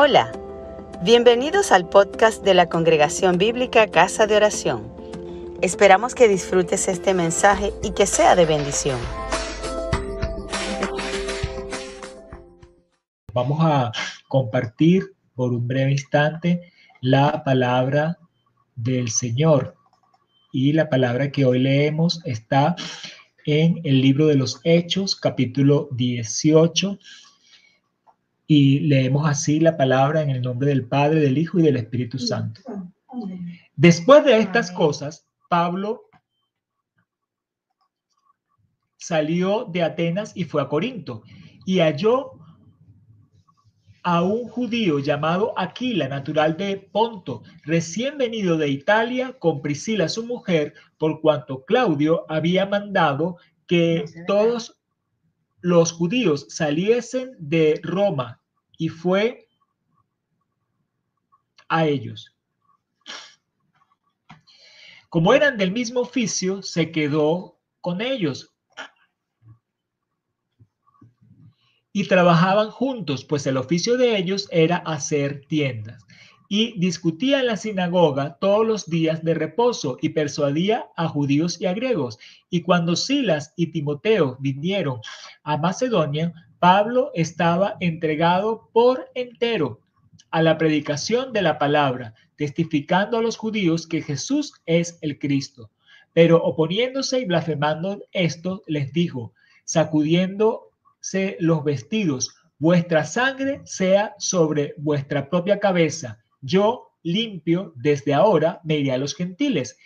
Hola, bienvenidos al podcast de la Congregación Bíblica Casa de Oración. Esperamos que disfrutes este mensaje y que sea de bendición. Vamos a compartir por un breve instante la palabra del Señor. Y la palabra que hoy leemos está en el libro de los Hechos, capítulo 18, y leemos así la palabra en el nombre del Padre, del Hijo y del Espíritu Santo. Después de estas cosas, Pablo salió de Atenas y fue a Corinto y halló a un judío llamado Aquila, natural de Ponto, recién venido de Italia con Priscila, su mujer, por cuanto Claudio había mandado que todos los judíos saliesen de Roma y fue a ellos. Como eran del mismo oficio, se quedó con ellos y trabajaban juntos, pues el oficio de ellos era hacer tiendas y discutía en la sinagoga todos los días de reposo y persuadía a judíos y a griegos. Y cuando Silas y Timoteo vinieron a Macedonia, Pablo estaba entregado por entero a la predicación de la palabra, testificando a los judíos que Jesús es el Cristo. Pero oponiéndose y blasfemando esto, les dijo, sacudiéndose los vestidos, vuestra sangre sea sobre vuestra propia cabeza yo limpio desde ahora me iré a los gentiles.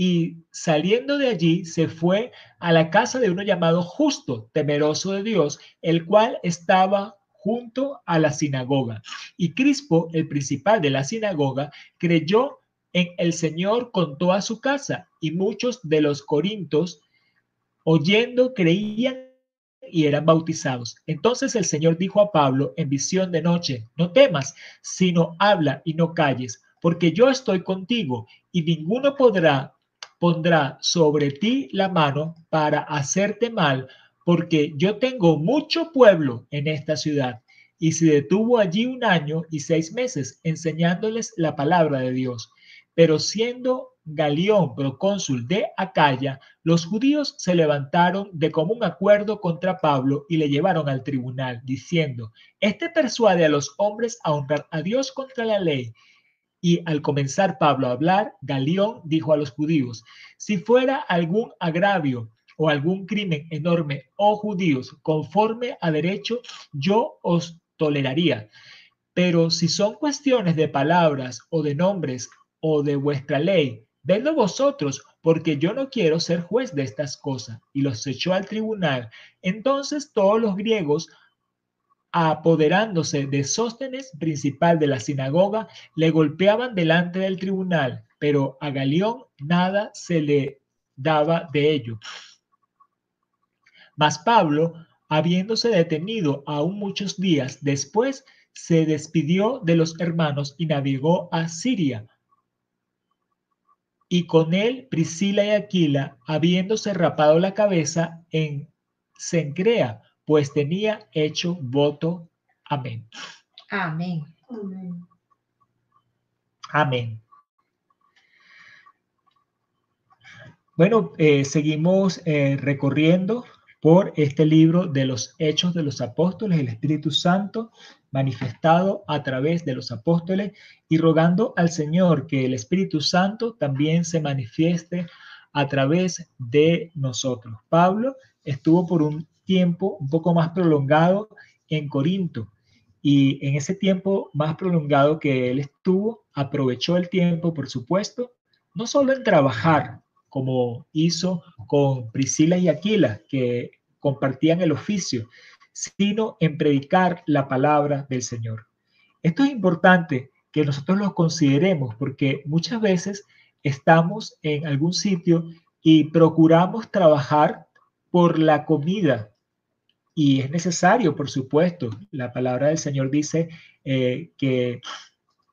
Y saliendo de allí se fue a la casa de uno llamado justo, temeroso de Dios, el cual estaba junto a la sinagoga. Y Crispo, el principal de la sinagoga, creyó en el Señor con toda su casa, y muchos de los corintos, oyendo, creían y eran bautizados. Entonces el Señor dijo a Pablo en visión de noche, no temas, sino habla y no calles, porque yo estoy contigo y ninguno podrá pondrá sobre ti la mano para hacerte mal, porque yo tengo mucho pueblo en esta ciudad. Y se detuvo allí un año y seis meses enseñándoles la palabra de Dios. Pero siendo Galión, procónsul de Acaya, los judíos se levantaron de común acuerdo contra Pablo y le llevaron al tribunal, diciendo, Este persuade a los hombres a honrar a Dios contra la ley. Y al comenzar Pablo a hablar, Galión dijo a los judíos, Si fuera algún agravio o algún crimen enorme, oh judíos, conforme a derecho, yo os toleraría. Pero si son cuestiones de palabras o de nombres o de vuestra ley, Vedlo vosotros, porque yo no quiero ser juez de estas cosas. Y los echó al tribunal. Entonces todos los griegos, apoderándose de Sóstenes, principal de la sinagoga, le golpeaban delante del tribunal, pero a Galión nada se le daba de ello. Mas Pablo, habiéndose detenido aún muchos días después, se despidió de los hermanos y navegó a Siria y con él Priscila y Aquila, habiéndose rapado la cabeza en Sencrea, pues tenía hecho voto. Amén. Amén. Amén. Bueno, eh, seguimos eh, recorriendo por este libro de los Hechos de los Apóstoles, el Espíritu Santo manifestado a través de los apóstoles y rogando al Señor que el Espíritu Santo también se manifieste a través de nosotros. Pablo estuvo por un tiempo un poco más prolongado en Corinto y en ese tiempo más prolongado que él estuvo, aprovechó el tiempo, por supuesto, no solo en trabajar, como hizo con Priscila y Aquila, que compartían el oficio, sino en predicar la palabra del Señor. Esto es importante que nosotros lo consideremos porque muchas veces estamos en algún sitio y procuramos trabajar por la comida. Y es necesario, por supuesto. La palabra del Señor dice eh, que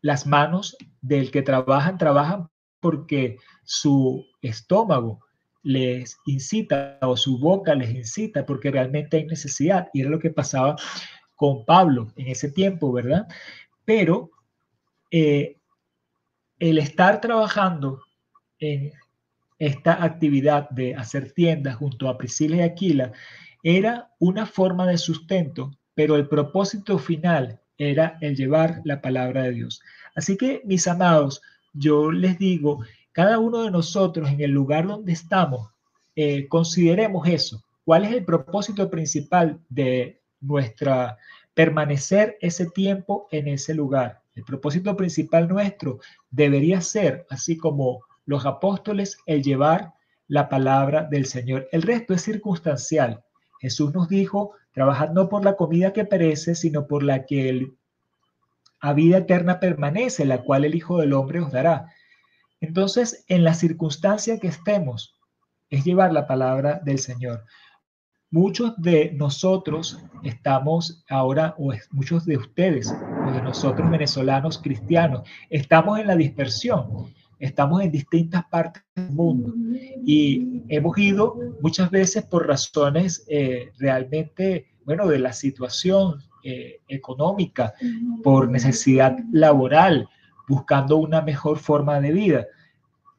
las manos del que trabajan, trabajan porque su estómago les incita o su boca les incita porque realmente hay necesidad. Y era lo que pasaba con Pablo en ese tiempo, ¿verdad? pero eh, el estar trabajando en esta actividad de hacer tiendas junto a Priscila y Aquila era una forma de sustento, pero el propósito final era el llevar la palabra de Dios. Así que, mis amados, yo les digo, cada uno de nosotros en el lugar donde estamos, eh, consideremos eso. ¿Cuál es el propósito principal de nuestra permanecer ese tiempo en ese lugar? El propósito principal nuestro debería ser, así como los apóstoles, el llevar la palabra del Señor. El resto es circunstancial. Jesús nos dijo, trabajad no por la comida que perece, sino por la que a vida eterna permanece, la cual el Hijo del Hombre os dará. Entonces, en la circunstancia que estemos, es llevar la palabra del Señor. Muchos de nosotros estamos ahora, o muchos de ustedes, o de nosotros venezolanos cristianos, estamos en la dispersión estamos en distintas partes del mundo y hemos ido muchas veces por razones eh, realmente, bueno, de la situación eh, económica, por necesidad laboral, buscando una mejor forma de vida.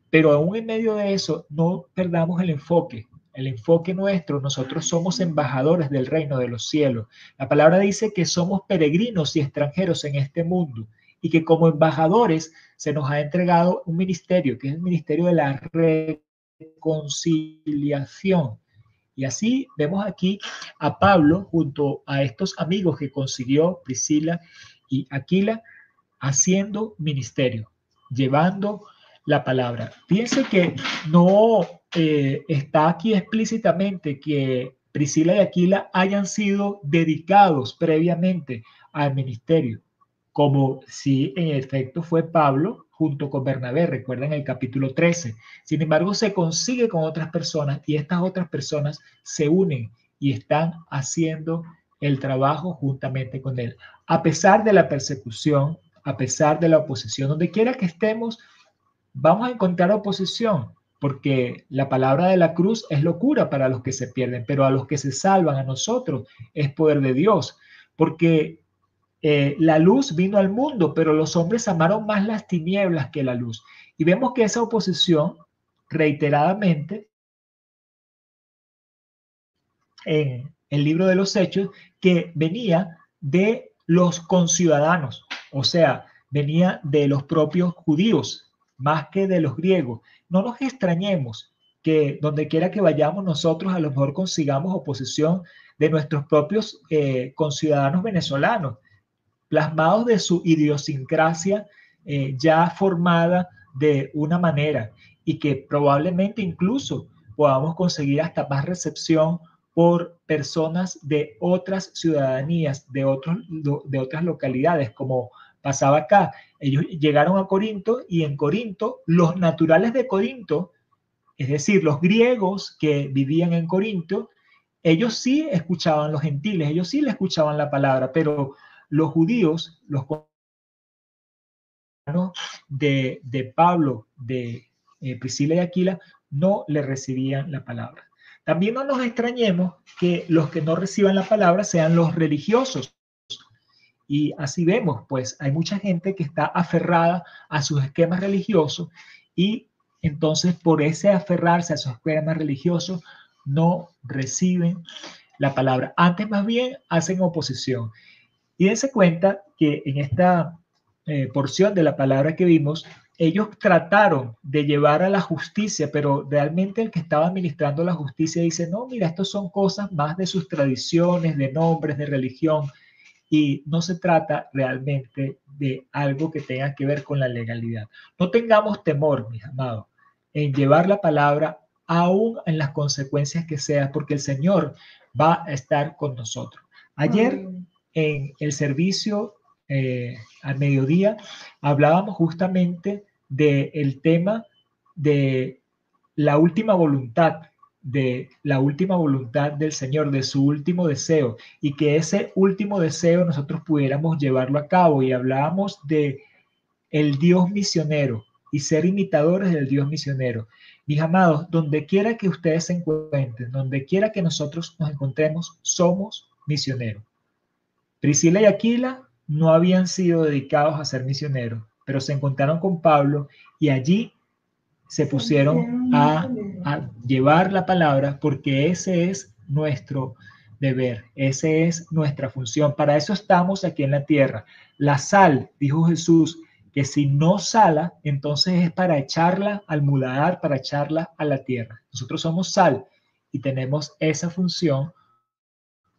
Pero aún en medio de eso, no perdamos el enfoque. El enfoque nuestro, nosotros somos embajadores del reino de los cielos. La palabra dice que somos peregrinos y extranjeros en este mundo y que como embajadores se nos ha entregado un ministerio, que es el ministerio de la reconciliación. Y así vemos aquí a Pablo junto a estos amigos que consiguió Priscila y Aquila haciendo ministerio, llevando la palabra. Piense que no eh, está aquí explícitamente que Priscila y Aquila hayan sido dedicados previamente al ministerio como si en efecto fue Pablo junto con Bernabé, recuerden el capítulo 13. Sin embargo, se consigue con otras personas y estas otras personas se unen y están haciendo el trabajo juntamente con él. A pesar de la persecución, a pesar de la oposición, donde quiera que estemos, vamos a encontrar oposición, porque la palabra de la cruz es locura para los que se pierden, pero a los que se salvan, a nosotros, es poder de Dios, porque eh, la luz vino al mundo, pero los hombres amaron más las tinieblas que la luz. Y vemos que esa oposición, reiteradamente, en el libro de los Hechos, que venía de los conciudadanos, o sea, venía de los propios judíos, más que de los griegos. No nos extrañemos que donde quiera que vayamos nosotros a lo mejor consigamos oposición de nuestros propios eh, conciudadanos venezolanos plasmados de su idiosincrasia eh, ya formada de una manera y que probablemente incluso podamos conseguir hasta más recepción por personas de otras ciudadanías, de, otros, de otras localidades, como pasaba acá. Ellos llegaron a Corinto y en Corinto los naturales de Corinto, es decir, los griegos que vivían en Corinto, ellos sí escuchaban los gentiles, ellos sí le escuchaban la palabra, pero los judíos, los de, Pablo, de eh, Priscila y Aquila, no le recibían la palabra. También no nos extrañemos que los que no reciban la palabra sean los religiosos. Y así vemos, pues hay mucha gente que está aferrada a sus esquemas religiosos y entonces por ese aferrarse a sus esquemas religiosos no reciben la palabra. Antes más bien hacen oposición. Y dense cuenta que en esta eh, porción de la palabra que vimos, ellos trataron de llevar a la justicia, pero realmente el que estaba administrando la justicia dice, no, mira, estos son cosas más de sus tradiciones, de nombres, de religión, y no se trata realmente de algo que tenga que ver con la legalidad. No tengamos temor, mis amados, en llevar la palabra aún en las consecuencias que sea, porque el Señor va a estar con nosotros. Ayer en el servicio eh, al mediodía hablábamos justamente del tema de la última voluntad, de la última voluntad del Señor, de su último deseo, y que ese último deseo nosotros pudiéramos llevarlo a cabo. Y hablábamos de el Dios misionero y ser imitadores del Dios misionero. Mis amados, donde quiera que ustedes se encuentren, donde quiera que nosotros nos encontremos, somos misioneros. Priscila y Aquila no habían sido dedicados a ser misioneros, pero se encontraron con Pablo y allí se pusieron a, a llevar la palabra porque ese es nuestro deber, esa es nuestra función. Para eso estamos aquí en la tierra. La sal, dijo Jesús, que si no sala, entonces es para echarla al mudar, para echarla a la tierra. Nosotros somos sal y tenemos esa función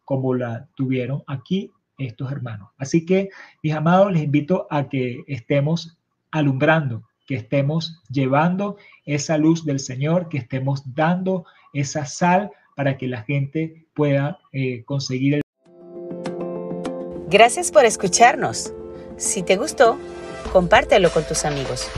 como la tuvieron aquí estos hermanos. Así que, mis amados, les invito a que estemos alumbrando, que estemos llevando esa luz del Señor, que estemos dando esa sal para que la gente pueda eh, conseguir el... Gracias por escucharnos. Si te gustó, compártelo con tus amigos.